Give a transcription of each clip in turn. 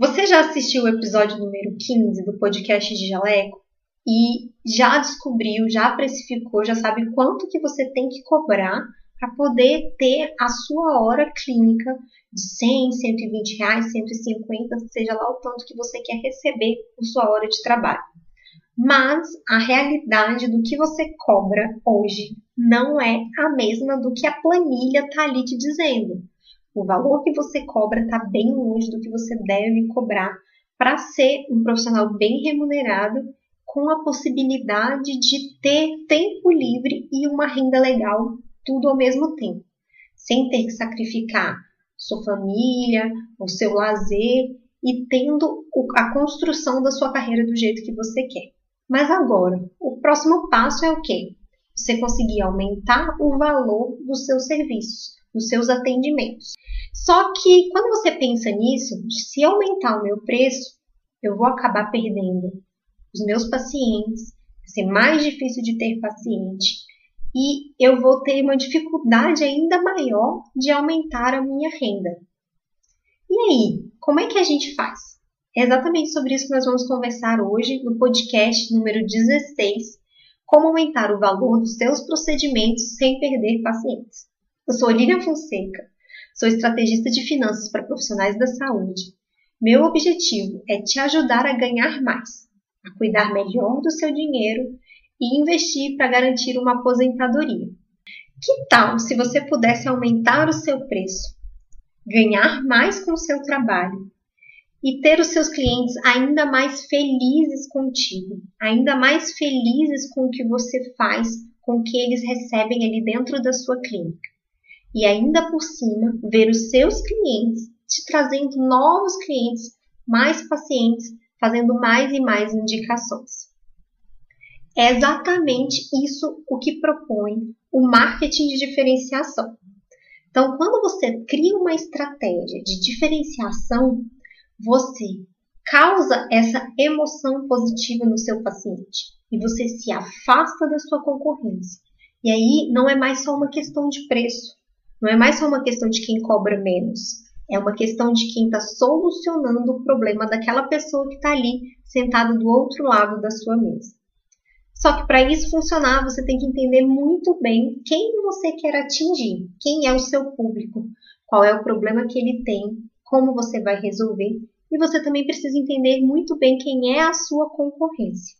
Você já assistiu o episódio número 15 do podcast de Jaleco e já descobriu, já precificou, já sabe quanto que você tem que cobrar para poder ter a sua hora clínica de 100, 120 reais, 150, seja lá o tanto que você quer receber por sua hora de trabalho. Mas a realidade do que você cobra hoje não é a mesma do que a planilha está ali te dizendo. O valor que você cobra está bem longe do que você deve cobrar para ser um profissional bem remunerado, com a possibilidade de ter tempo livre e uma renda legal, tudo ao mesmo tempo, sem ter que sacrificar sua família, o seu lazer e tendo a construção da sua carreira do jeito que você quer. Mas agora, o próximo passo é o quê? Você conseguir aumentar o valor dos seus serviços, dos seus atendimentos. Só que quando você pensa nisso, se aumentar o meu preço, eu vou acabar perdendo os meus pacientes, vai ser mais difícil de ter paciente e eu vou ter uma dificuldade ainda maior de aumentar a minha renda. E aí, como é que a gente faz? É exatamente sobre isso que nós vamos conversar hoje no podcast número 16, como aumentar o valor dos seus procedimentos sem perder pacientes. Eu sou Olivia Fonseca, sou estrategista de finanças para profissionais da saúde. Meu objetivo é te ajudar a ganhar mais, a cuidar melhor do seu dinheiro e investir para garantir uma aposentadoria. Que tal se você pudesse aumentar o seu preço, ganhar mais com o seu trabalho e ter os seus clientes ainda mais felizes contigo, ainda mais felizes com o que você faz, com o que eles recebem ali dentro da sua clínica. E ainda por cima, ver os seus clientes te trazendo novos clientes, mais pacientes, fazendo mais e mais indicações. É exatamente isso o que propõe o marketing de diferenciação. Então, quando você cria uma estratégia de diferenciação, você causa essa emoção positiva no seu paciente e você se afasta da sua concorrência. E aí não é mais só uma questão de preço, não é mais só uma questão de quem cobra menos, é uma questão de quem está solucionando o problema daquela pessoa que está ali sentada do outro lado da sua mesa. Só que para isso funcionar, você tem que entender muito bem quem você quer atingir, quem é o seu público, qual é o problema que ele tem, como você vai resolver, e você também precisa entender muito bem quem é a sua concorrência.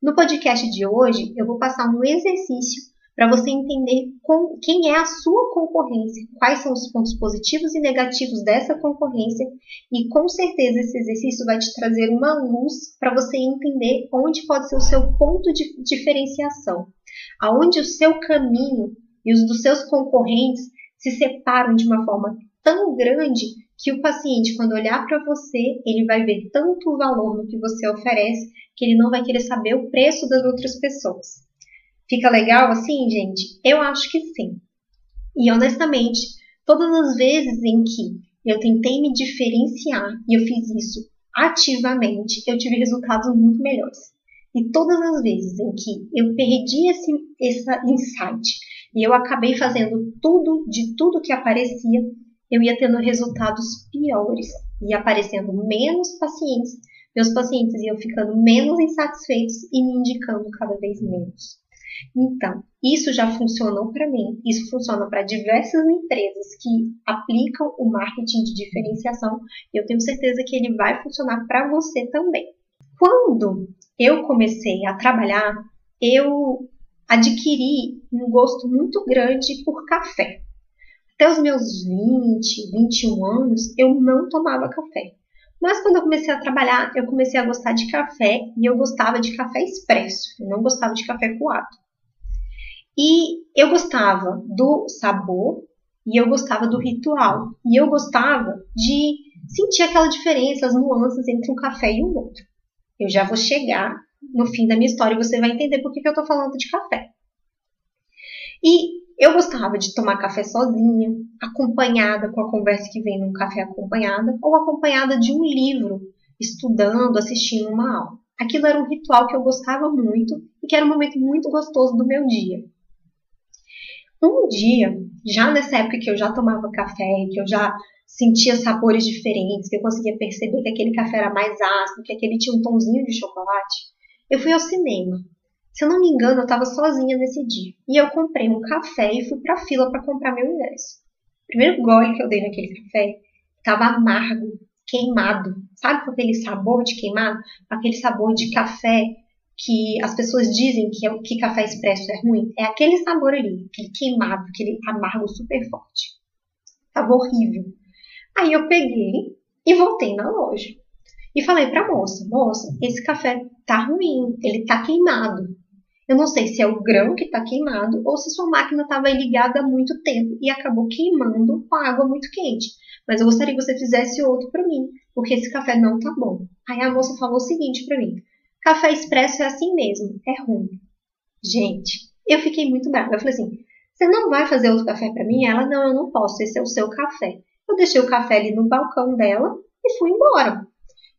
No podcast de hoje, eu vou passar um exercício para você entender com, quem é a sua concorrência, quais são os pontos positivos e negativos dessa concorrência, e com certeza esse exercício vai te trazer uma luz para você entender onde pode ser o seu ponto de diferenciação, aonde o seu caminho e os dos seus concorrentes se separam de uma forma tão grande que o paciente, quando olhar para você, ele vai ver tanto o valor no que você oferece que ele não vai querer saber o preço das outras pessoas. Fica legal assim, gente? Eu acho que sim. E honestamente, todas as vezes em que eu tentei me diferenciar e eu fiz isso ativamente, eu tive resultados muito melhores. E todas as vezes em que eu perdi esse, esse insight e eu acabei fazendo tudo de tudo que aparecia, eu ia tendo resultados piores e aparecendo menos pacientes, meus pacientes iam ficando menos insatisfeitos e me indicando cada vez menos. Então, isso já funcionou para mim, isso funciona para diversas empresas que aplicam o marketing de diferenciação e eu tenho certeza que ele vai funcionar para você também. Quando eu comecei a trabalhar, eu adquiri um gosto muito grande por café. Até os meus 20, 21 anos, eu não tomava café. Mas quando eu comecei a trabalhar, eu comecei a gostar de café e eu gostava de café expresso, eu não gostava de café coado. E eu gostava do sabor e eu gostava do ritual. E eu gostava de sentir aquela diferença, as nuances entre um café e o outro. Eu já vou chegar no fim da minha história e você vai entender por que, que eu estou falando de café. E eu gostava de tomar café sozinha, acompanhada com a conversa que vem num café acompanhada, ou acompanhada de um livro, estudando, assistindo uma aula. Aquilo era um ritual que eu gostava muito e que era um momento muito gostoso do meu dia. Um dia, já nessa época que eu já tomava café, que eu já sentia sabores diferentes, que eu conseguia perceber que aquele café era mais ácido, que aquele tinha um tonzinho de chocolate, eu fui ao cinema. Se eu não me engano, eu estava sozinha nesse dia. E eu comprei um café e fui para a fila para comprar meu ingresso. O primeiro gole que eu dei naquele café estava amargo, queimado. Sabe com aquele sabor de queimado? Aquele sabor de café que as pessoas dizem que, é, que café expresso é ruim? É aquele sabor ali, aquele queimado, aquele amargo super forte. Tava horrível. Aí eu peguei e voltei na loja. E falei pra moça, moça, esse café tá ruim, ele tá queimado. Eu não sei se é o grão que está queimado ou se sua máquina estava ligada há muito tempo e acabou queimando com a água muito quente. Mas eu gostaria que você fizesse outro para mim, porque esse café não tá bom. Aí a moça falou o seguinte para mim: café expresso é assim mesmo, é ruim. Gente, eu fiquei muito brava. Eu falei assim: você não vai fazer outro café para mim? Ela: não, eu não posso, esse é o seu café. Eu deixei o café ali no balcão dela e fui embora.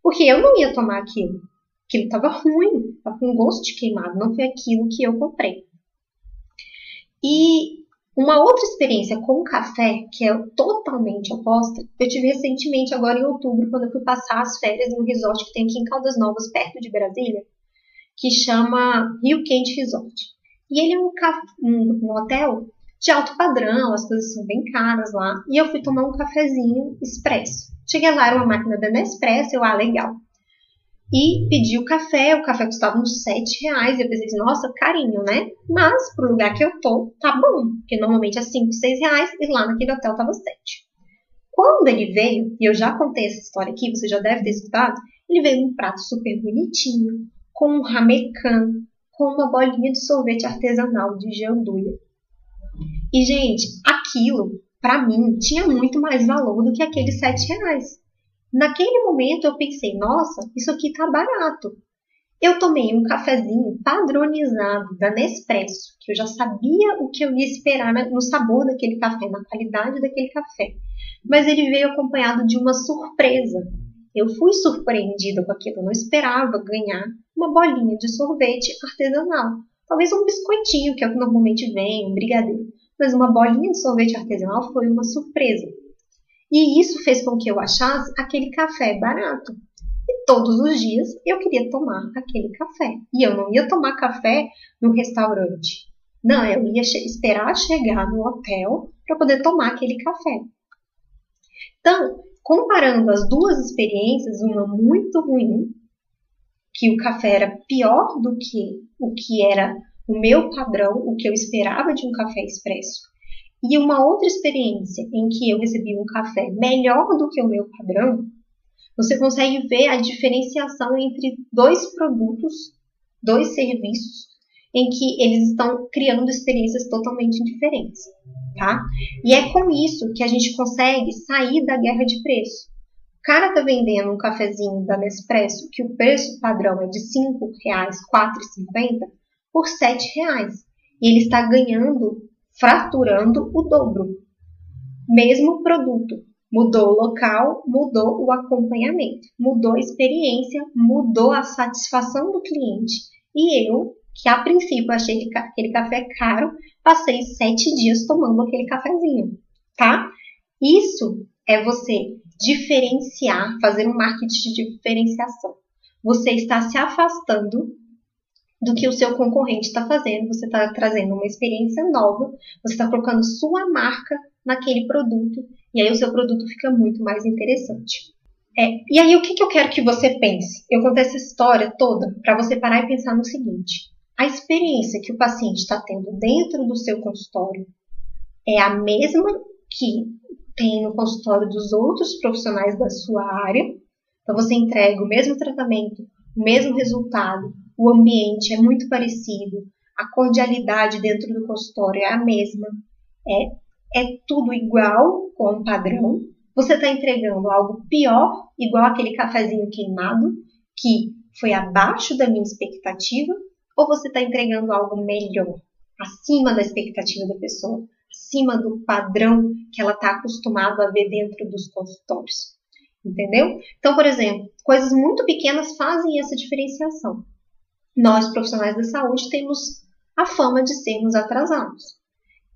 Porque eu não ia tomar aquilo. Aquilo estava ruim, estava com gosto de queimado, não foi aquilo que eu comprei. E uma outra experiência com café, que é totalmente oposta, eu tive recentemente, agora em outubro, quando eu fui passar as férias um resort que tem aqui em Caldas Novas, perto de Brasília, que chama Rio Quente Resort. E ele é um, um, um hotel de alto padrão, as coisas são bem caras lá. E eu fui tomar um cafezinho expresso. Cheguei lá, era uma máquina da Nespresso, eu, ah, legal e pedi o café. O café custava uns 7 reais. Eu pensei assim, nossa, carinho, né? Mas pro lugar que eu tô, tá bom. Porque normalmente é 5, 6 reais e lá naquele hotel tava 7. Quando ele veio, e eu já contei essa história aqui, você já deve ter escutado, ele veio num prato super bonitinho, com um ramecan, com uma bolinha de sorvete artesanal de geanduia. E, gente, aquilo, para mim, tinha muito mais valor do que aqueles 7 reais. Naquele momento eu pensei, nossa, isso aqui tá barato. Eu tomei um cafezinho padronizado da Nespresso, que eu já sabia o que eu ia esperar no sabor daquele café, na qualidade daquele café. Mas ele veio acompanhado de uma surpresa. Eu fui surpreendida com aquilo, eu não esperava ganhar uma bolinha de sorvete artesanal. Talvez um biscoitinho, que é o que normalmente vem, um brigadeiro. Mas uma bolinha de sorvete artesanal foi uma surpresa. E isso fez com que eu achasse aquele café barato. E todos os dias eu queria tomar aquele café. E eu não ia tomar café no restaurante. Não, eu ia esperar chegar no hotel para poder tomar aquele café. Então, comparando as duas experiências, uma muito ruim, que o café era pior do que o que era o meu padrão, o que eu esperava de um café expresso, e uma outra experiência em que eu recebi um café melhor do que o meu padrão, você consegue ver a diferenciação entre dois produtos, dois serviços, em que eles estão criando experiências totalmente diferentes, tá? E é com isso que a gente consegue sair da guerra de preço. O cara tá vendendo um cafezinho da Nespresso que o preço padrão é de R$ 5,00, R$ 4,50 por R$ 7,00. E ele está ganhando fraturando o dobro. Mesmo produto, mudou o local, mudou o acompanhamento, mudou a experiência, mudou a satisfação do cliente. E eu, que a princípio achei aquele café caro, passei sete dias tomando aquele cafezinho, tá? Isso é você diferenciar, fazer um marketing de diferenciação. Você está se afastando do que o seu concorrente está fazendo, você está trazendo uma experiência nova, você está colocando sua marca naquele produto e aí o seu produto fica muito mais interessante. É, e aí o que, que eu quero que você pense? Eu contei essa história toda para você parar e pensar no seguinte: a experiência que o paciente está tendo dentro do seu consultório é a mesma que tem no consultório dos outros profissionais da sua área. Então você entrega o mesmo tratamento, o mesmo resultado, o ambiente é muito parecido, a cordialidade dentro do consultório é a mesma, é, é tudo igual com o padrão. Você está entregando algo pior, igual aquele cafezinho queimado, que foi abaixo da minha expectativa, ou você está entregando algo melhor, acima da expectativa da pessoa, acima do padrão que ela está acostumada a ver dentro dos consultórios. Entendeu? Então, por exemplo, coisas muito pequenas fazem essa diferenciação nós profissionais da saúde temos a fama de sermos atrasados.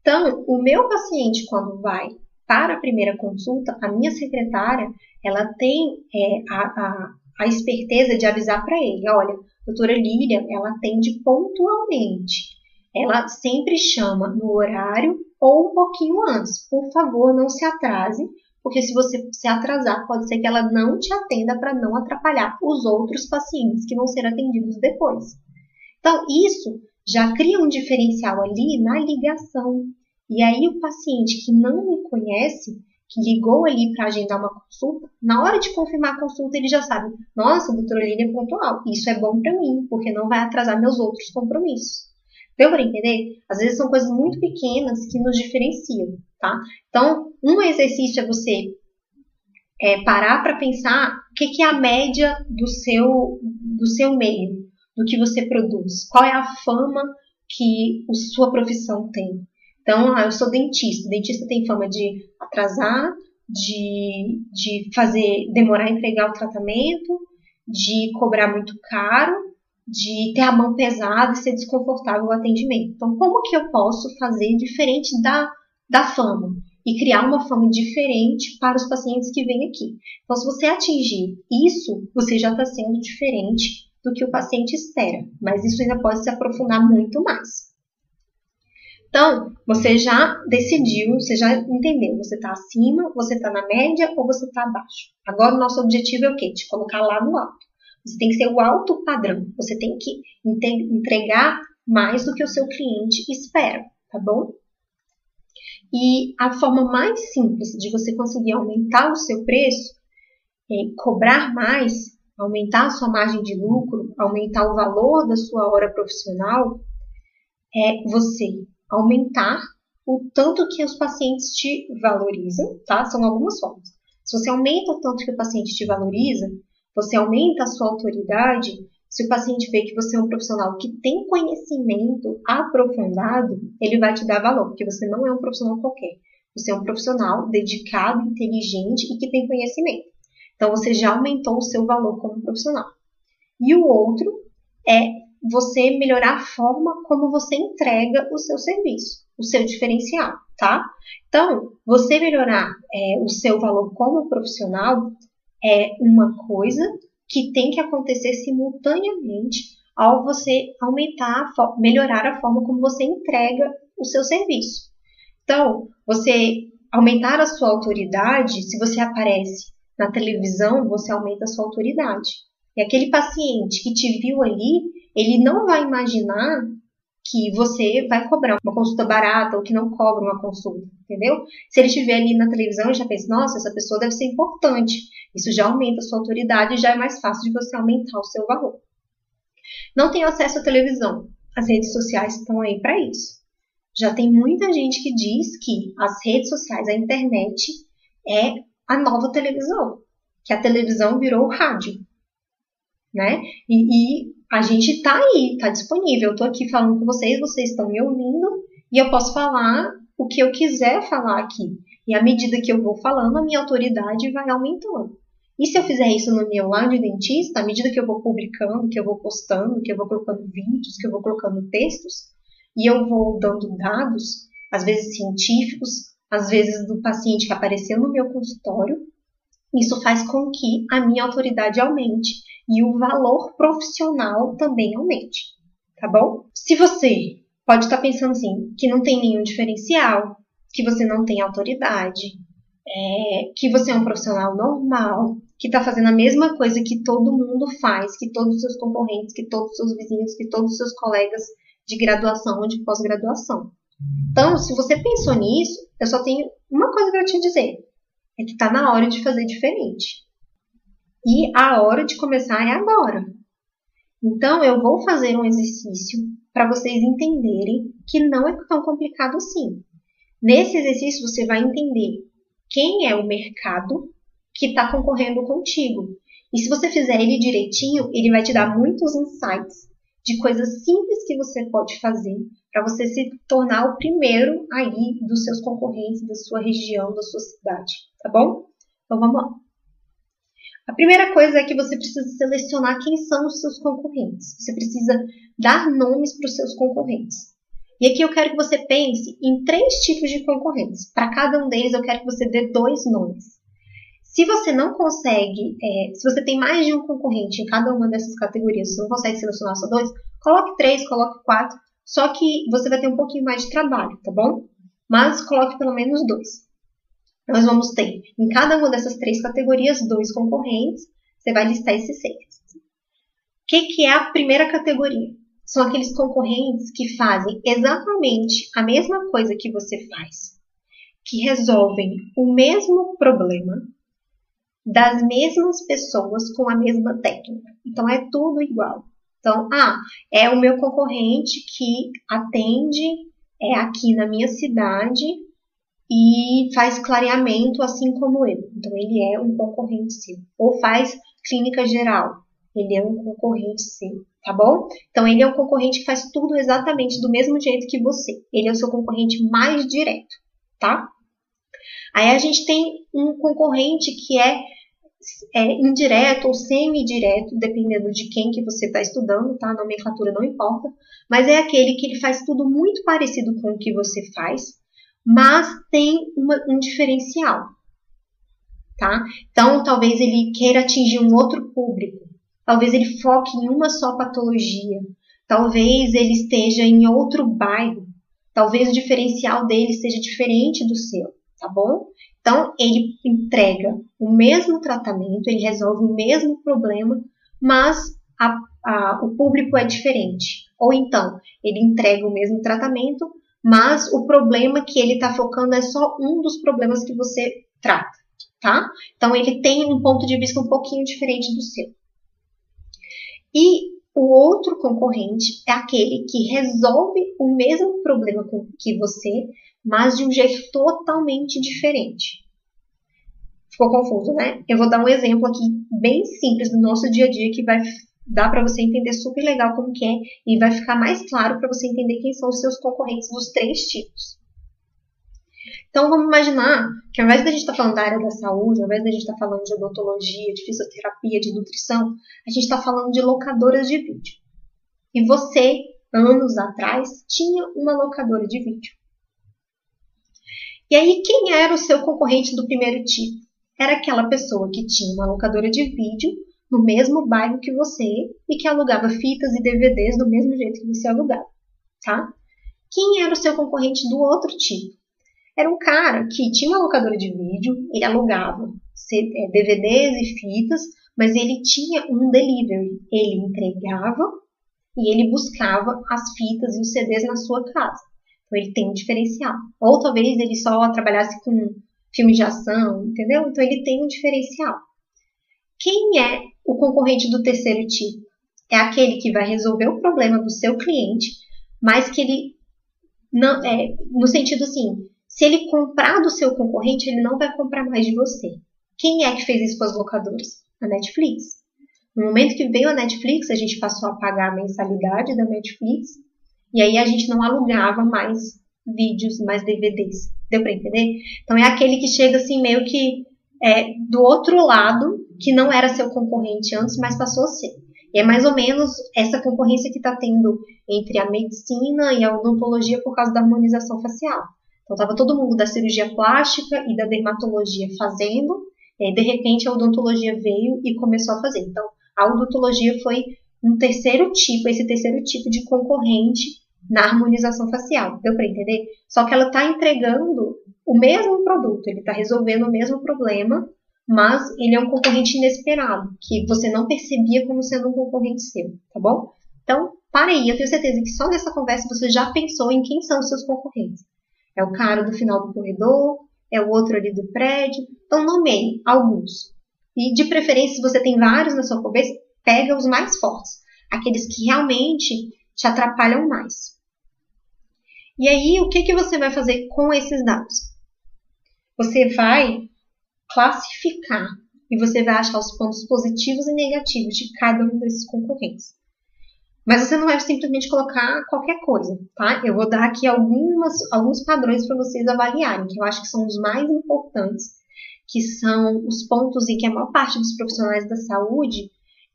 Então, o meu paciente, quando vai para a primeira consulta, a minha secretária, ela tem é, a, a, a esperteza de avisar para ele, olha, doutora Lília, ela atende pontualmente. Ela sempre chama no horário ou um pouquinho antes. Por favor, não se atrase, porque se você se atrasar, pode ser que ela não te atenda para não atrapalhar os outros pacientes que vão ser atendidos depois. Então, isso já cria um diferencial ali na ligação. E aí, o paciente que não me conhece, que ligou ali para agendar uma consulta, na hora de confirmar a consulta, ele já sabe: nossa, doutora Lília é pontual, isso é bom para mim, porque não vai atrasar meus outros compromissos. Deu para entender? Às vezes são coisas muito pequenas que nos diferenciam, tá? Então, um exercício é você é, parar para pensar o que, que, é a média do seu, do seu meio, do que você produz, qual é a fama que a sua profissão tem. Então, ah, eu sou dentista. Dentista tem fama de atrasar, de, de fazer demorar a entregar o tratamento, de cobrar muito caro de ter a mão pesada e ser desconfortável o atendimento. Então, como que eu posso fazer diferente da, da fama? E criar uma fama diferente para os pacientes que vêm aqui. Então, se você atingir isso, você já está sendo diferente do que o paciente espera. Mas isso ainda pode se aprofundar muito mais. Então, você já decidiu, você já entendeu, você está acima, você está na média ou você está abaixo. Agora o nosso objetivo é o quê? Te colocar lá no alto. Você tem que ser o alto padrão. Você tem que entregar mais do que o seu cliente espera, tá bom? E a forma mais simples de você conseguir aumentar o seu preço, é cobrar mais, aumentar a sua margem de lucro, aumentar o valor da sua hora profissional, é você aumentar o tanto que os pacientes te valorizam, tá? São algumas formas. Se você aumenta o tanto que o paciente te valoriza, você aumenta a sua autoridade se o paciente vê que você é um profissional que tem conhecimento aprofundado, ele vai te dar valor, porque você não é um profissional qualquer. Você é um profissional dedicado, inteligente e que tem conhecimento. Então você já aumentou o seu valor como profissional. E o outro é você melhorar a forma como você entrega o seu serviço, o seu diferencial, tá? Então, você melhorar é, o seu valor como profissional é uma coisa que tem que acontecer simultaneamente ao você aumentar, melhorar a forma como você entrega o seu serviço. Então, você aumentar a sua autoridade, se você aparece na televisão, você aumenta a sua autoridade. E aquele paciente que te viu ali, ele não vai imaginar que você vai cobrar uma consulta barata ou que não cobra uma consulta, entendeu? Se ele estiver ali na televisão e já pensa, nossa, essa pessoa deve ser importante. Isso já aumenta a sua autoridade e já é mais fácil de você aumentar o seu valor. Não tem acesso à televisão. As redes sociais estão aí para isso. Já tem muita gente que diz que as redes sociais, a internet, é a nova televisão. Que a televisão virou rádio. Né? E, e a gente está aí, está disponível. Eu estou aqui falando com vocês, vocês estão me ouvindo e eu posso falar o que eu quiser falar aqui. E à medida que eu vou falando, a minha autoridade vai aumentando. E se eu fizer isso no meu lado de dentista, à medida que eu vou publicando, que eu vou postando, que eu vou colocando vídeos, que eu vou colocando textos, e eu vou dando dados, às vezes científicos, às vezes do paciente que apareceu no meu consultório, isso faz com que a minha autoridade aumente e o valor profissional também aumente, tá bom? Se você pode estar pensando assim, que não tem nenhum diferencial, que você não tem autoridade, é, que você é um profissional normal, que está fazendo a mesma coisa que todo mundo faz, que todos os seus concorrentes, que todos os seus vizinhos, que todos os seus colegas de graduação ou de pós-graduação. Então, se você pensou nisso, eu só tenho uma coisa para te dizer: é que está na hora de fazer diferente. E a hora de começar é agora. Então, eu vou fazer um exercício para vocês entenderem que não é tão complicado assim. Nesse exercício, você vai entender quem é o mercado que está concorrendo contigo. E se você fizer ele direitinho, ele vai te dar muitos insights de coisas simples que você pode fazer para você se tornar o primeiro aí dos seus concorrentes, da sua região, da sua cidade, tá bom? Então vamos lá. A primeira coisa é que você precisa selecionar quem são os seus concorrentes. Você precisa dar nomes para os seus concorrentes. E aqui eu quero que você pense em três tipos de concorrentes. Para cada um deles, eu quero que você dê dois nomes. Se você não consegue, é, se você tem mais de um concorrente em cada uma dessas categorias, você não consegue selecionar só dois, coloque três, coloque quatro, só que você vai ter um pouquinho mais de trabalho, tá bom? Mas coloque pelo menos dois. Nós vamos ter em cada uma dessas três categorias dois concorrentes. Você vai listar esses seis. O que, que é a primeira categoria? São aqueles concorrentes que fazem exatamente a mesma coisa que você faz, que resolvem o mesmo problema das mesmas pessoas com a mesma técnica. Então é tudo igual. Então, ah, é o meu concorrente que atende é aqui na minha cidade e faz clareamento assim como eu. Então ele é um concorrente seu. Ou faz clínica geral. Ele é um concorrente seu, tá bom? Então ele é um concorrente que faz tudo exatamente do mesmo jeito que você. Ele é o seu concorrente mais direto, tá? Aí a gente tem um concorrente que é é, indireto ou semi-direto, dependendo de quem que você está estudando, tá? A nomenclatura não importa, mas é aquele que ele faz tudo muito parecido com o que você faz, mas tem uma, um diferencial, tá? Então, talvez ele queira atingir um outro público, talvez ele foque em uma só patologia, talvez ele esteja em outro bairro, talvez o diferencial dele seja diferente do seu, tá bom? Então, ele entrega o mesmo tratamento, ele resolve o mesmo problema, mas a, a, o público é diferente. Ou então, ele entrega o mesmo tratamento, mas o problema que ele está focando é só um dos problemas que você trata, tá? Então, ele tem um ponto de vista um pouquinho diferente do seu. E o outro concorrente é aquele que resolve o mesmo problema que você, mas de um jeito totalmente diferente. Ficou confuso, né? Eu vou dar um exemplo aqui bem simples do nosso dia a dia que vai dar para você entender super legal como que é e vai ficar mais claro para você entender quem são os seus concorrentes dos três tipos. Então vamos imaginar que ao invés da gente estar tá falando da área da saúde, ao invés da gente estar tá falando de odontologia, de fisioterapia, de nutrição, a gente está falando de locadoras de vídeo. E você, anos atrás, tinha uma locadora de vídeo. E aí, quem era o seu concorrente do primeiro tipo? Era aquela pessoa que tinha uma locadora de vídeo no mesmo bairro que você e que alugava fitas e DVDs do mesmo jeito que você alugava, tá? Quem era o seu concorrente do outro tipo? Era um cara que tinha uma locadora de vídeo, ele alugava DVDs e fitas, mas ele tinha um delivery. Ele entregava e ele buscava as fitas e os CDs na sua casa. Então ele tem um diferencial. Ou talvez ele só trabalhasse com filme de ação, entendeu? Então ele tem um diferencial. Quem é o concorrente do terceiro tipo? É aquele que vai resolver o problema do seu cliente, mas que ele não é no sentido assim, se ele comprar do seu concorrente, ele não vai comprar mais de você. Quem é que fez isso com as locadoras? A Netflix. No momento que veio a Netflix, a gente passou a pagar a mensalidade da Netflix e aí a gente não alugava mais vídeos, mais DVDs. Deu para entender? Então é aquele que chega assim meio que é, do outro lado, que não era seu concorrente antes, mas passou a ser. E é mais ou menos essa concorrência que está tendo entre a medicina e a odontologia por causa da harmonização facial. Então estava todo mundo da cirurgia plástica e da dermatologia fazendo, e aí, de repente a odontologia veio e começou a fazer. Então a odontologia foi um terceiro tipo, esse terceiro tipo de concorrente na harmonização facial. Deu para entender? Só que ela está entregando o mesmo produto, ele está resolvendo o mesmo problema, mas ele é um concorrente inesperado, que você não percebia como sendo um concorrente seu, tá bom? Então, para aí, eu tenho certeza que só nessa conversa você já pensou em quem são os seus concorrentes. É o cara do final do corredor, é o outro ali do prédio. Então, nomeie alguns. E, de preferência, se você tem vários na sua cabeça, pega os mais fortes. Aqueles que realmente te atrapalham mais. E aí, o que, que você vai fazer com esses dados? Você vai classificar e você vai achar os pontos positivos e negativos de cada um desses concorrentes. Mas você não vai simplesmente colocar qualquer coisa, tá? Eu vou dar aqui algumas, alguns padrões para vocês avaliarem, que eu acho que são os mais importantes, que são os pontos em que a maior parte dos profissionais da saúde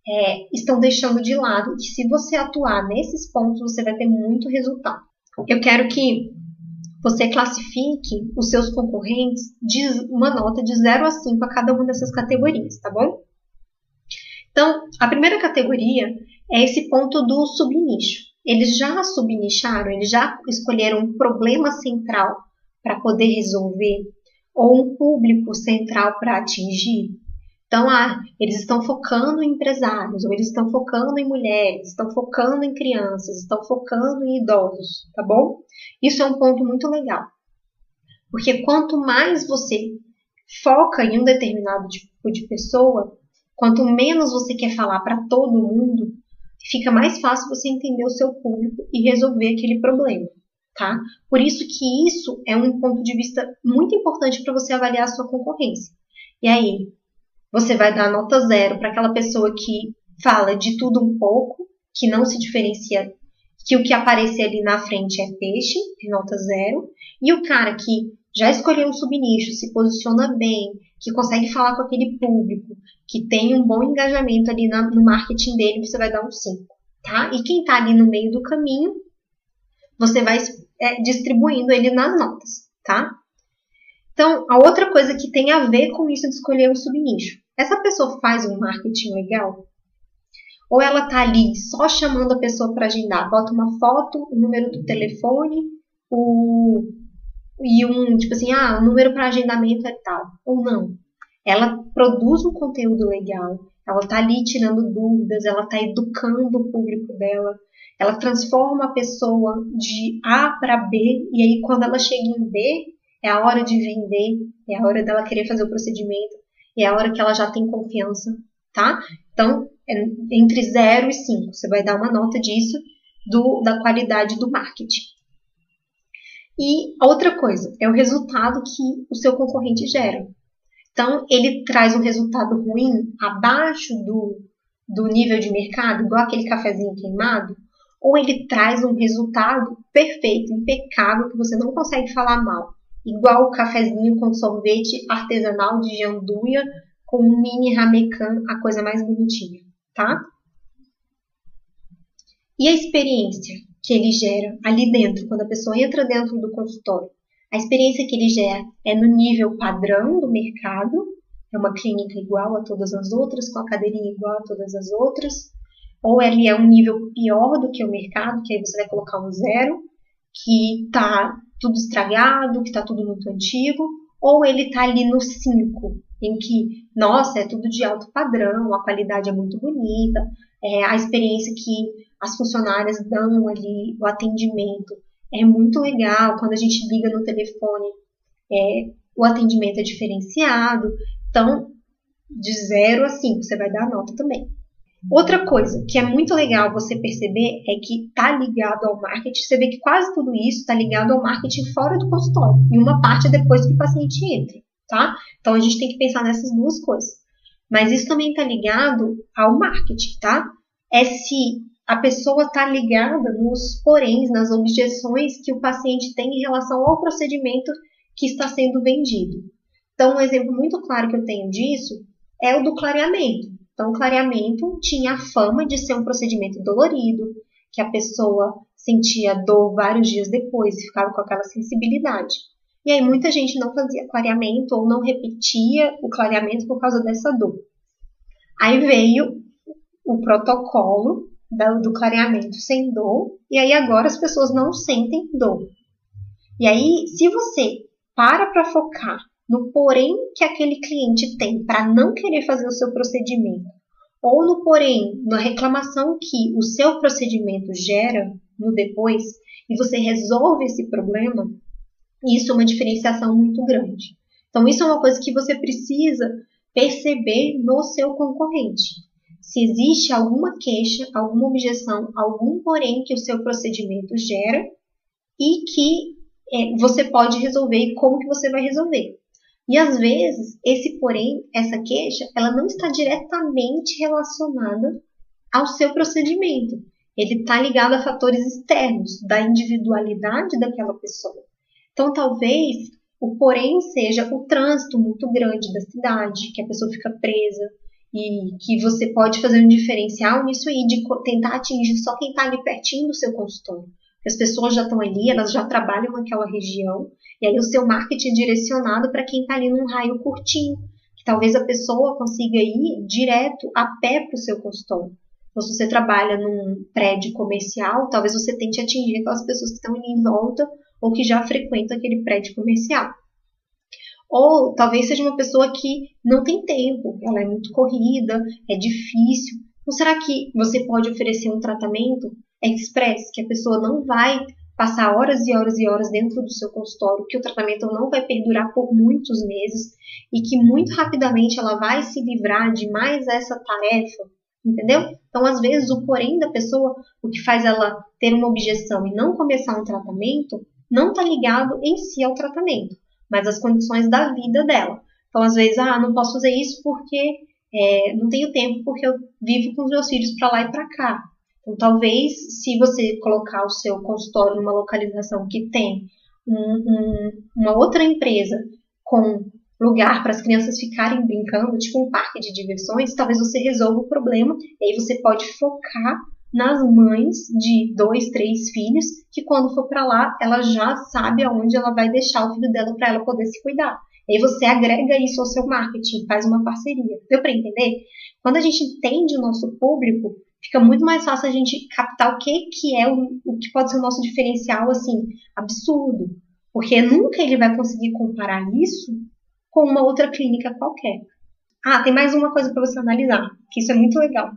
é, estão deixando de lado, que se você atuar nesses pontos, você vai ter muito resultado. eu quero que você classifique os seus concorrentes de uma nota de 0 a 5 a cada uma dessas categorias, tá bom? Então, a primeira categoria é esse ponto do subnicho. Eles já subnicharam, eles já escolheram um problema central para poder resolver ou um público central para atingir. Então, ah, eles estão focando em empresários, ou eles estão focando em mulheres, estão focando em crianças, estão focando em idosos, tá bom? Isso é um ponto muito legal. Porque quanto mais você foca em um determinado tipo de pessoa, quanto menos você quer falar para todo mundo, fica mais fácil você entender o seu público e resolver aquele problema, tá? Por isso que isso é um ponto de vista muito importante para você avaliar a sua concorrência. E aí, você vai dar nota zero para aquela pessoa que fala de tudo um pouco, que não se diferencia, que o que aparecer ali na frente é peixe, é nota zero, e o cara que já escolheu um subnicho, se posiciona bem, que consegue falar com aquele público, que tem um bom engajamento ali na, no marketing dele, você vai dar um 5, tá? E quem está ali no meio do caminho, você vai é, distribuindo ele nas notas, tá? Então, a outra coisa que tem a ver com isso de escolher um subnicho. Essa pessoa faz um marketing legal? Ou ela tá ali só chamando a pessoa para agendar? Bota uma foto, o número do telefone, o e um, tipo assim, ah, o número para agendamento é tal. Ou não. Ela produz um conteúdo legal, ela tá ali tirando dúvidas, ela tá educando o público dela, ela transforma a pessoa de A para B, e aí quando ela chega em B, é a hora de vender, é a hora dela querer fazer o procedimento, é a hora que ela já tem confiança, tá? Então, é entre 0 e 5, você vai dar uma nota disso do, da qualidade do marketing. E outra coisa, é o resultado que o seu concorrente gera. Então, ele traz um resultado ruim abaixo do, do nível de mercado, igual aquele cafezinho queimado, ou ele traz um resultado perfeito, impecável, que você não consegue falar mal. Igual o cafezinho com sorvete artesanal de janduia com um mini ramecan, a coisa mais bonitinha, tá? E a experiência? Que ele gera ali dentro, quando a pessoa entra dentro do consultório. A experiência que ele gera é no nível padrão do mercado, é uma clínica igual a todas as outras, com a cadeirinha igual a todas as outras, ou ele é um nível pior do que o mercado, que aí você vai colocar um zero, que está tudo estragado, que está tudo muito antigo, ou ele está ali no 5, em que, nossa, é tudo de alto padrão, a qualidade é muito bonita, é, a experiência que as funcionárias dão ali o atendimento. É muito legal quando a gente liga no telefone, é, o atendimento é diferenciado. Então, de 0 a 5, você vai dar nota também. Outra coisa que é muito legal você perceber é que está ligado ao marketing. Você vê que quase tudo isso está ligado ao marketing fora do consultório. E uma parte é depois que o paciente entra, tá? Então a gente tem que pensar nessas duas coisas. Mas isso também está ligado ao marketing, tá? É se a pessoa está ligada nos poréns, nas objeções que o paciente tem em relação ao procedimento que está sendo vendido. Então, um exemplo muito claro que eu tenho disso é o do clareamento. Então, o clareamento tinha a fama de ser um procedimento dolorido, que a pessoa sentia dor vários dias depois e ficava com aquela sensibilidade. E aí muita gente não fazia clareamento ou não repetia o clareamento por causa dessa dor. Aí veio o protocolo do clareamento sem dor, e aí agora as pessoas não sentem dor. E aí, se você para para focar no porém que aquele cliente tem para não querer fazer o seu procedimento, ou no porém, na reclamação que o seu procedimento gera no depois, e você resolve esse problema, isso é uma diferenciação muito grande. Então, isso é uma coisa que você precisa perceber no seu concorrente se existe alguma queixa, alguma objeção, algum porém que o seu procedimento gera e que é, você pode resolver e como que você vai resolver. E às vezes, esse porém, essa queixa, ela não está diretamente relacionada ao seu procedimento. Ele está ligado a fatores externos, da individualidade daquela pessoa. Então, talvez o porém seja o trânsito muito grande da cidade, que a pessoa fica presa, e que você pode fazer um diferencial nisso aí, de tentar atingir só quem está ali pertinho do seu consultório. As pessoas já estão ali, elas já trabalham naquela região, e aí o seu marketing é direcionado para quem está ali num raio curtinho, que talvez a pessoa consiga ir direto a pé para o seu consultório. Então, se você trabalha num prédio comercial, talvez você tente atingir aquelas pessoas que estão ali em volta ou que já frequentam aquele prédio comercial. Ou talvez seja uma pessoa que não tem tempo, ela é muito corrida, é difícil. Ou será que você pode oferecer um tratamento express, que a pessoa não vai passar horas e horas e horas dentro do seu consultório, que o tratamento não vai perdurar por muitos meses e que muito rapidamente ela vai se livrar de mais essa tarefa, entendeu? Então, às vezes, o porém da pessoa, o que faz ela ter uma objeção e não começar um tratamento, não está ligado em si ao tratamento, mas às condições da vida dela. Então, às vezes, ah, não posso fazer isso porque é, não tenho tempo, porque eu vivo com os meus filhos para lá e para cá. Então, talvez, se você colocar o seu consultório numa localização que tem um, um, uma outra empresa com lugar para as crianças ficarem brincando, tipo um parque de diversões, talvez você resolva o problema e aí você pode focar nas mães de dois, três filhos, que quando for para lá, ela já sabe aonde ela vai deixar o filho dela para ela poder se cuidar. E aí você agrega isso ao seu marketing, faz uma parceria. Deu para entender? Quando a gente entende o nosso público, fica muito mais fácil a gente captar o que, que é o, o que pode ser o nosso diferencial, assim, absurdo. Porque nunca ele vai conseguir comparar isso com uma outra clínica qualquer. Ah, tem mais uma coisa para você analisar, que isso é muito legal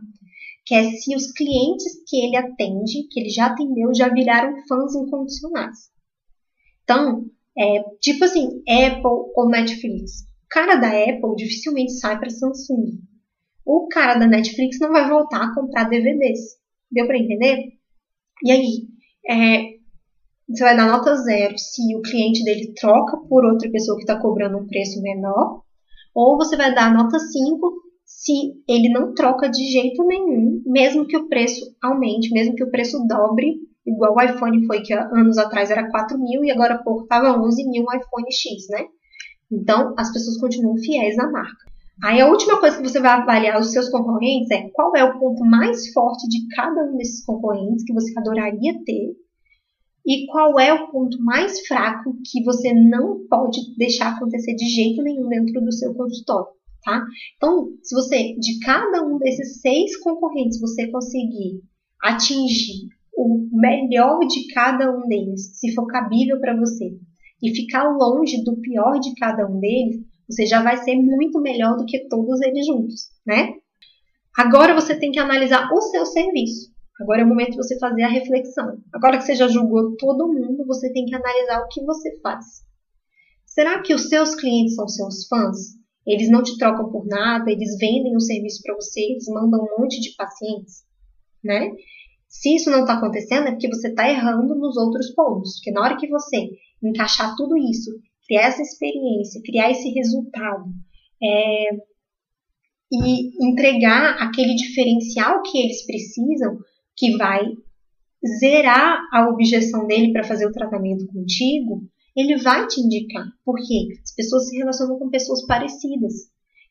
que é se os clientes que ele atende, que ele já atendeu, já viraram fãs incondicionais. Então, é, tipo assim, Apple ou Netflix. O cara da Apple dificilmente sai para Samsung. O cara da Netflix não vai voltar a comprar DVDs. Deu para entender? E aí, é, você vai dar nota zero se o cliente dele troca por outra pessoa que está cobrando um preço menor, ou você vai dar nota 5 se ele não troca de jeito nenhum, mesmo que o preço aumente, mesmo que o preço dobre, igual o iPhone foi que anos atrás era 4 mil e agora há estava 11 mil o iPhone X, né? Então, as pessoas continuam fiéis à marca. Aí a última coisa que você vai avaliar os seus concorrentes é qual é o ponto mais forte de cada um desses concorrentes que você adoraria ter e qual é o ponto mais fraco que você não pode deixar acontecer de jeito nenhum dentro do seu consultório tá? Então, se você, de cada um desses seis concorrentes, você conseguir atingir o melhor de cada um deles, se for cabível para você, e ficar longe do pior de cada um deles, você já vai ser muito melhor do que todos eles juntos, né? Agora você tem que analisar o seu serviço. Agora é o momento de você fazer a reflexão. Agora que você já julgou todo mundo, você tem que analisar o que você faz. Será que os seus clientes são seus fãs? Eles não te trocam por nada, eles vendem o serviço para você, eles mandam um monte de pacientes, né? Se isso não está acontecendo, é porque você está errando nos outros pontos. Porque na hora que você encaixar tudo isso, criar essa experiência, criar esse resultado, é, e entregar aquele diferencial que eles precisam, que vai zerar a objeção dele para fazer o tratamento contigo, ele vai te indicar. Porque as pessoas se relacionam com pessoas parecidas.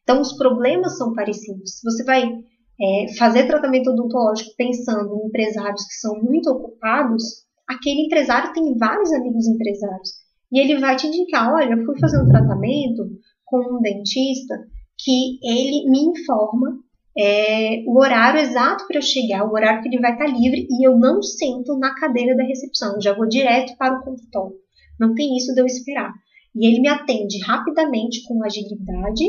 Então, os problemas são parecidos. Se você vai é, fazer tratamento odontológico pensando em empresários que são muito ocupados, aquele empresário tem vários amigos empresários. E ele vai te indicar: olha, eu fui fazer um tratamento com um dentista que ele me informa é, o horário exato para eu chegar, o horário que ele vai estar livre, e eu não sento na cadeira da recepção, eu já vou direto para o consultório. Não tem isso de eu esperar. E ele me atende rapidamente, com agilidade,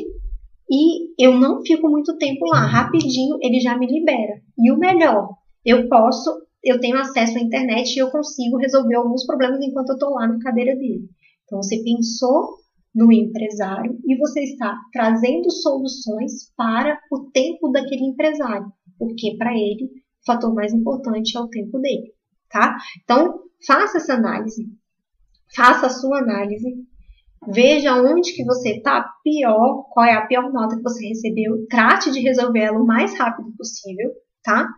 e eu não fico muito tempo lá. Rapidinho ele já me libera. E o melhor, eu posso, eu tenho acesso à internet e eu consigo resolver alguns problemas enquanto eu estou lá na cadeira dele. Então você pensou no empresário e você está trazendo soluções para o tempo daquele empresário, porque para ele o fator mais importante é o tempo dele, tá? Então faça essa análise faça a sua análise, veja onde que você está pior, qual é a pior nota que você recebeu, trate de resolver ela o mais rápido possível, tá?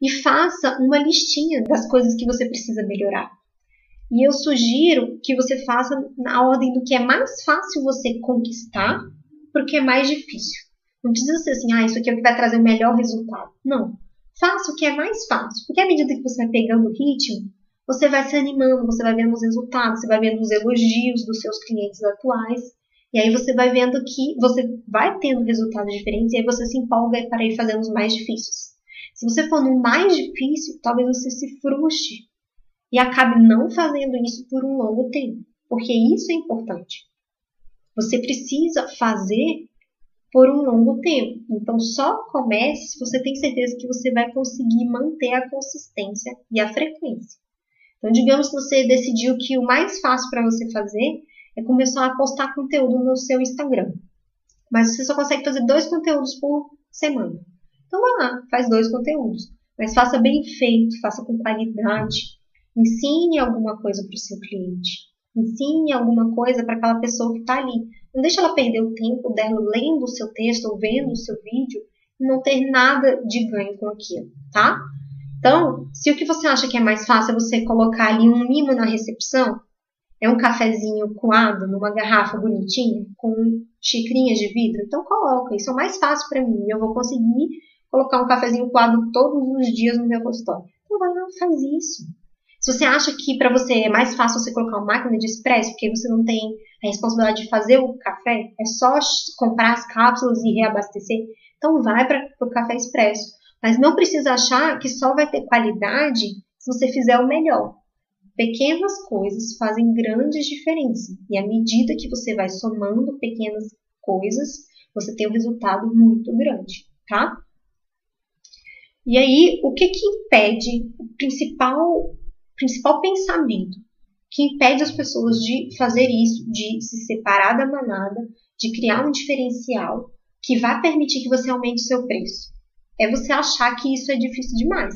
E faça uma listinha das coisas que você precisa melhorar. E eu sugiro que você faça na ordem do que é mais fácil você conquistar para o que é mais difícil. Não precisa ser assim, ah, isso aqui é o que vai trazer o melhor resultado. Não. Faça o que é mais fácil. Porque à medida que você vai pegando o ritmo, você vai se animando, você vai vendo os resultados, você vai vendo os elogios dos seus clientes atuais. E aí você vai vendo que você vai tendo resultados diferentes e aí você se empolga para ir fazendo os mais difíceis. Se você for no mais difícil, talvez você se frustre e acabe não fazendo isso por um longo tempo, porque isso é importante. Você precisa fazer por um longo tempo. Então, só comece se você tem certeza que você vai conseguir manter a consistência e a frequência. Então, digamos que você decidiu que o mais fácil para você fazer é começar a postar conteúdo no seu Instagram. Mas você só consegue fazer dois conteúdos por semana. Então, vá lá, faz dois conteúdos. Mas faça bem feito, faça com qualidade. Ensine alguma coisa para o seu cliente. Ensine alguma coisa para aquela pessoa que está ali. Não deixe ela perder o tempo dela lendo o seu texto ou vendo o seu vídeo e não ter nada de ganho com aquilo, tá? Então, se o que você acha que é mais fácil é você colocar ali um mimo na recepção, é um cafezinho coado numa garrafa bonitinha, com xicrinhas de vidro, então coloca. Isso é mais fácil para mim. Eu vou conseguir colocar um cafezinho coado todos os dias no meu consultório. Então vai lá, faz isso. Se você acha que para você é mais fácil você colocar uma máquina de expresso, porque você não tem a responsabilidade de fazer o café, é só comprar as cápsulas e reabastecer, então vai para o café expresso. Mas não precisa achar que só vai ter qualidade se você fizer o melhor. Pequenas coisas fazem grandes diferenças. E à medida que você vai somando pequenas coisas, você tem um resultado muito grande, tá? E aí, o que que impede o principal principal pensamento que impede as pessoas de fazer isso, de se separar da manada, de criar um diferencial que vai permitir que você aumente seu preço. É você achar que isso é difícil demais,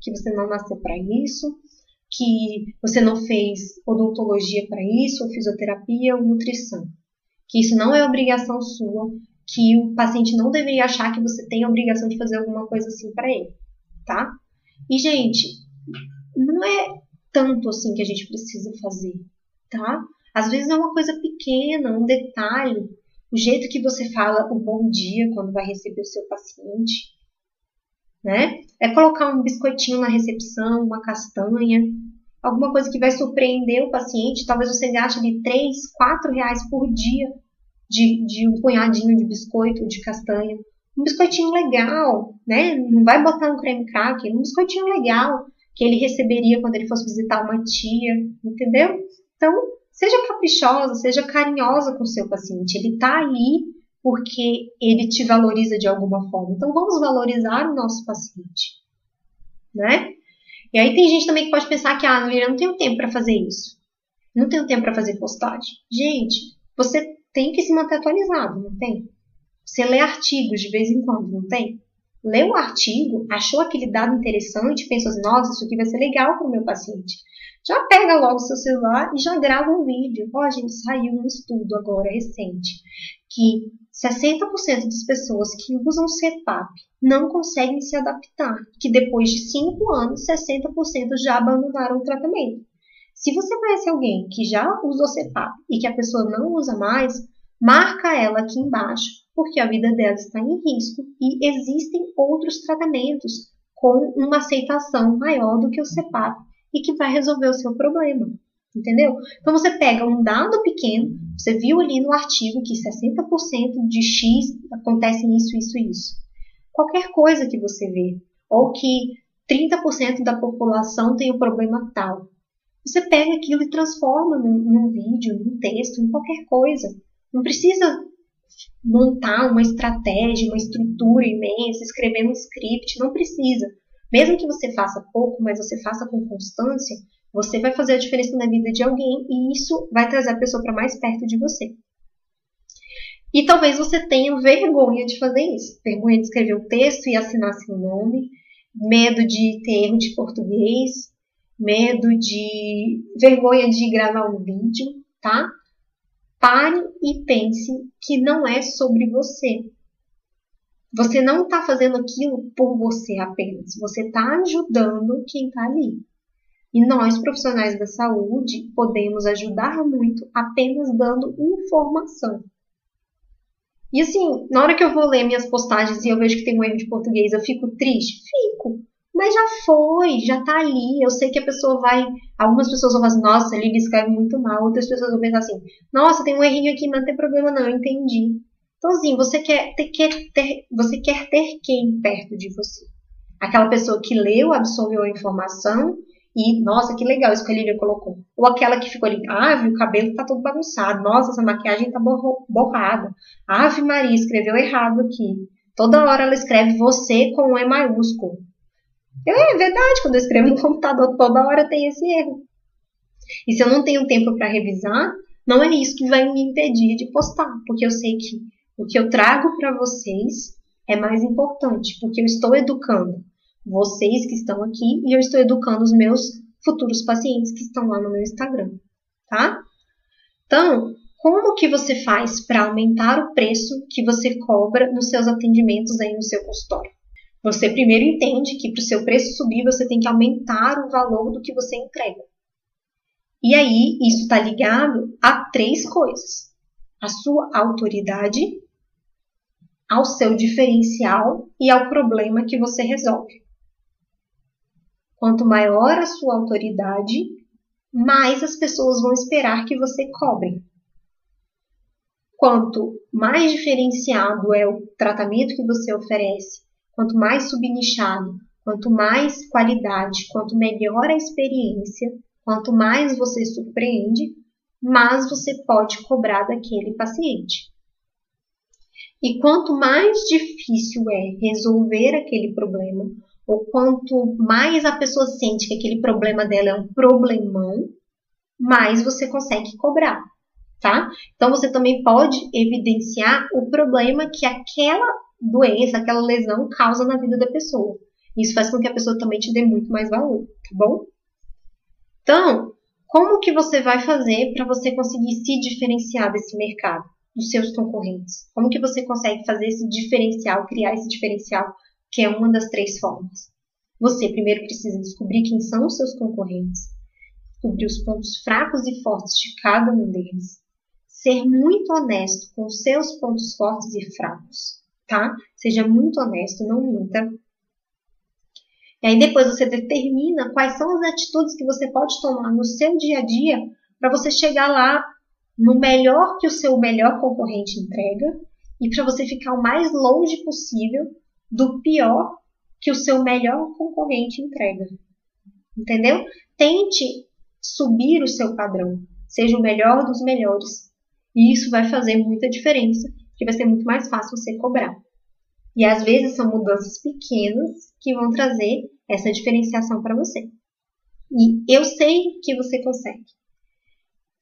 que você não nasceu para isso, que você não fez odontologia para isso, ou fisioterapia, ou nutrição. Que isso não é obrigação sua, que o paciente não deveria achar que você tem a obrigação de fazer alguma coisa assim para ele, tá? E, gente, não é tanto assim que a gente precisa fazer, tá? Às vezes é uma coisa pequena, um detalhe, o jeito que você fala o bom dia quando vai receber o seu paciente, né? É colocar um biscoitinho na recepção, uma castanha, alguma coisa que vai surpreender o paciente. Talvez você gaste de 3, 4 reais por dia de, de um punhadinho de biscoito, de castanha. Um biscoitinho legal, né? Não vai botar um creme cracker, um biscoitinho legal que ele receberia quando ele fosse visitar uma tia, entendeu? Então, seja caprichosa, seja carinhosa com o seu paciente. Ele está ali porque ele te valoriza de alguma forma. Então, vamos valorizar o nosso paciente, né? E aí tem gente também que pode pensar que, ah, eu não tenho tempo para fazer isso. Não tenho tempo para fazer postagem. Gente, você tem que se manter atualizado, não tem? Você lê artigos de vez em quando, não tem? leu o artigo, achou aquele dado interessante, pensou assim, nossa, isso aqui vai ser legal para o meu paciente. Já pega logo o seu celular e já grava um vídeo. Ó, oh, gente, saiu um estudo agora recente que 60% das pessoas que usam CPAP não conseguem se adaptar, que depois de 5 anos, 60% já abandonaram o tratamento. Se você conhece alguém que já usou CPAP e que a pessoa não usa mais, marca ela aqui embaixo porque a vida dela está em risco e existem outros tratamentos com uma aceitação maior do que o CEPAP e que vai resolver o seu problema. Entendeu? Então você pega um dado pequeno, você viu ali no artigo que 60% de X acontece isso, isso isso. Qualquer coisa que você vê, ou que 30% da população tem o um problema tal. Você pega aquilo e transforma num, num vídeo, num texto, em qualquer coisa. Não precisa montar uma estratégia, uma estrutura imensa, escrever um script, não precisa. Mesmo que você faça pouco, mas você faça com constância, você vai fazer a diferença na vida de alguém e isso vai trazer a pessoa para mais perto de você. E talvez você tenha vergonha de fazer isso. Vergonha de escrever o um texto e assinar seu nome, medo de ter erro de português, medo de. vergonha de gravar um vídeo, tá? Pare e pense que não é sobre você. Você não está fazendo aquilo por você apenas. Você está ajudando quem está ali. E nós, profissionais da saúde, podemos ajudar muito apenas dando informação. E assim, na hora que eu vou ler minhas postagens e eu vejo que tem um erro de português, eu fico triste? Fico. Mas já foi, já tá ali. Eu sei que a pessoa vai. Algumas pessoas vão falar assim, nossa, ele escreve muito mal. Outras pessoas vão pensar assim, nossa, tem um errinho aqui, mas não tem problema não, eu entendi. Então, assim, você quer ter, quer ter, você quer ter quem perto de você? Aquela pessoa que leu, absorveu a informação e, nossa, que legal isso que a Lívia colocou. Ou aquela que ficou ali, ave, o cabelo tá todo bagunçado. Nossa, essa maquiagem tá borrada. Ave Maria, escreveu errado aqui. Toda hora ela escreve você com um E maiúsculo. É verdade, quando eu escrevo no computador, toda hora tem esse erro. E se eu não tenho tempo para revisar, não é isso que vai me impedir de postar, porque eu sei que o que eu trago para vocês é mais importante, porque eu estou educando vocês que estão aqui e eu estou educando os meus futuros pacientes que estão lá no meu Instagram, tá? Então, como que você faz para aumentar o preço que você cobra nos seus atendimentos aí no seu consultório? Você primeiro entende que para o seu preço subir, você tem que aumentar o valor do que você entrega. E aí, isso está ligado a três coisas: a sua autoridade, ao seu diferencial e ao problema que você resolve. Quanto maior a sua autoridade, mais as pessoas vão esperar que você cobre. Quanto mais diferenciado é o tratamento que você oferece, quanto mais subnichado, quanto mais qualidade, quanto melhor a experiência, quanto mais você surpreende, mais você pode cobrar daquele paciente. E quanto mais difícil é resolver aquele problema, ou quanto mais a pessoa sente que aquele problema dela é um problemão, mais você consegue cobrar, tá? Então você também pode evidenciar o problema que aquela doença, aquela lesão causa na vida da pessoa. Isso faz com que a pessoa também te dê muito mais valor, tá bom? Então, como que você vai fazer para você conseguir se diferenciar desse mercado? dos seus concorrentes? Como que você consegue fazer esse diferencial, criar esse diferencial, que é uma das três formas? Você primeiro precisa descobrir quem são os seus concorrentes, descobrir os pontos fracos e fortes de cada um deles, ser muito honesto com os seus pontos fortes e fracos, tá? Seja muito honesto, não minta. E aí depois você determina quais são as atitudes que você pode tomar no seu dia a dia para você chegar lá no melhor que o seu melhor concorrente entrega e para você ficar o mais longe possível do pior que o seu melhor concorrente entrega. Entendeu? Tente subir o seu padrão, seja o melhor dos melhores. E isso vai fazer muita diferença, porque vai ser muito mais fácil você cobrar. E às vezes são mudanças pequenas que vão trazer essa diferenciação para você. E eu sei que você consegue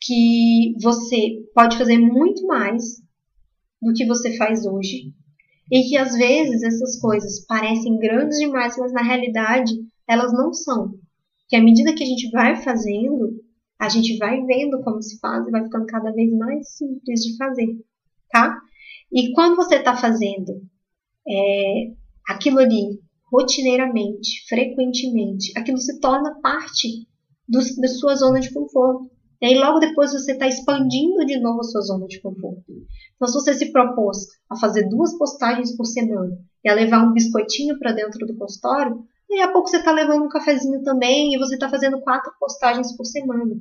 que você pode fazer muito mais do que você faz hoje. E que às vezes essas coisas parecem grandes demais, mas na realidade elas não são. Que à medida que a gente vai fazendo, a gente vai vendo como se faz e vai ficando cada vez mais simples de fazer, tá? E quando você está fazendo é, aquilo ali rotineiramente, frequentemente, aquilo se torna parte do, da sua zona de conforto. E aí logo depois você está expandindo de novo a sua zona de conforto. Então, se você se propôs a fazer duas postagens por semana e a levar um biscoitinho para dentro do consultório, daqui a pouco você está levando um cafezinho também e você está fazendo quatro postagens por semana.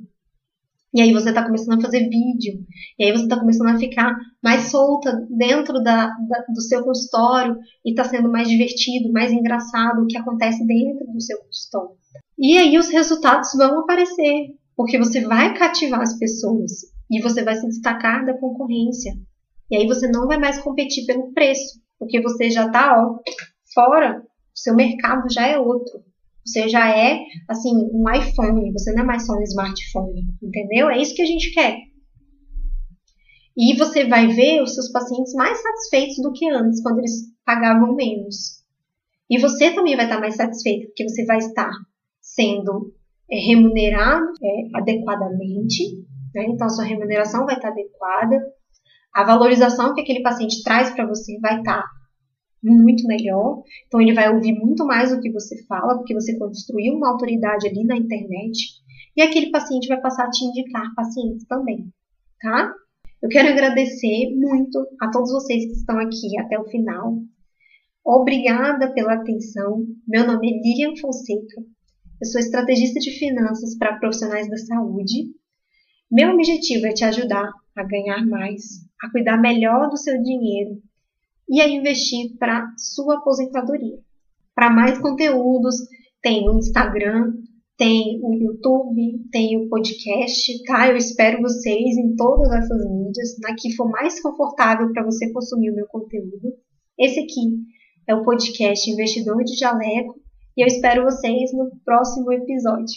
E aí você está começando a fazer vídeo. E aí você está começando a ficar mais solta dentro da, da, do seu consultório e está sendo mais divertido, mais engraçado o que acontece dentro do seu consultório. E aí os resultados vão aparecer porque você vai cativar as pessoas e você vai se destacar da concorrência. E aí você não vai mais competir pelo preço, porque você já está fora, o seu mercado já é outro. Você já é, assim, um iPhone, você não é mais só um smartphone, entendeu? É isso que a gente quer. E você vai ver os seus pacientes mais satisfeitos do que antes, quando eles pagavam menos. E você também vai estar mais satisfeito, porque você vai estar sendo é, remunerado é, adequadamente, né? então a sua remuneração vai estar adequada, a valorização que aquele paciente traz para você vai estar muito melhor, então ele vai ouvir muito mais do que você fala, porque você construiu uma autoridade ali na internet, e aquele paciente vai passar a te indicar pacientes também, tá? Eu quero agradecer muito a todos vocês que estão aqui até o final. Obrigada pela atenção. Meu nome é Lilian Fonseca. Eu sou estrategista de finanças para profissionais da saúde. Meu objetivo é te ajudar a ganhar mais, a cuidar melhor do seu dinheiro e a investir para sua aposentadoria. Para mais conteúdos, tem o Instagram, tem o YouTube, tem o podcast, tá? Eu espero vocês em todas essas mídias, na que for mais confortável para você consumir o meu conteúdo. Esse aqui é o podcast Investidor de Jaleco e eu espero vocês no próximo episódio.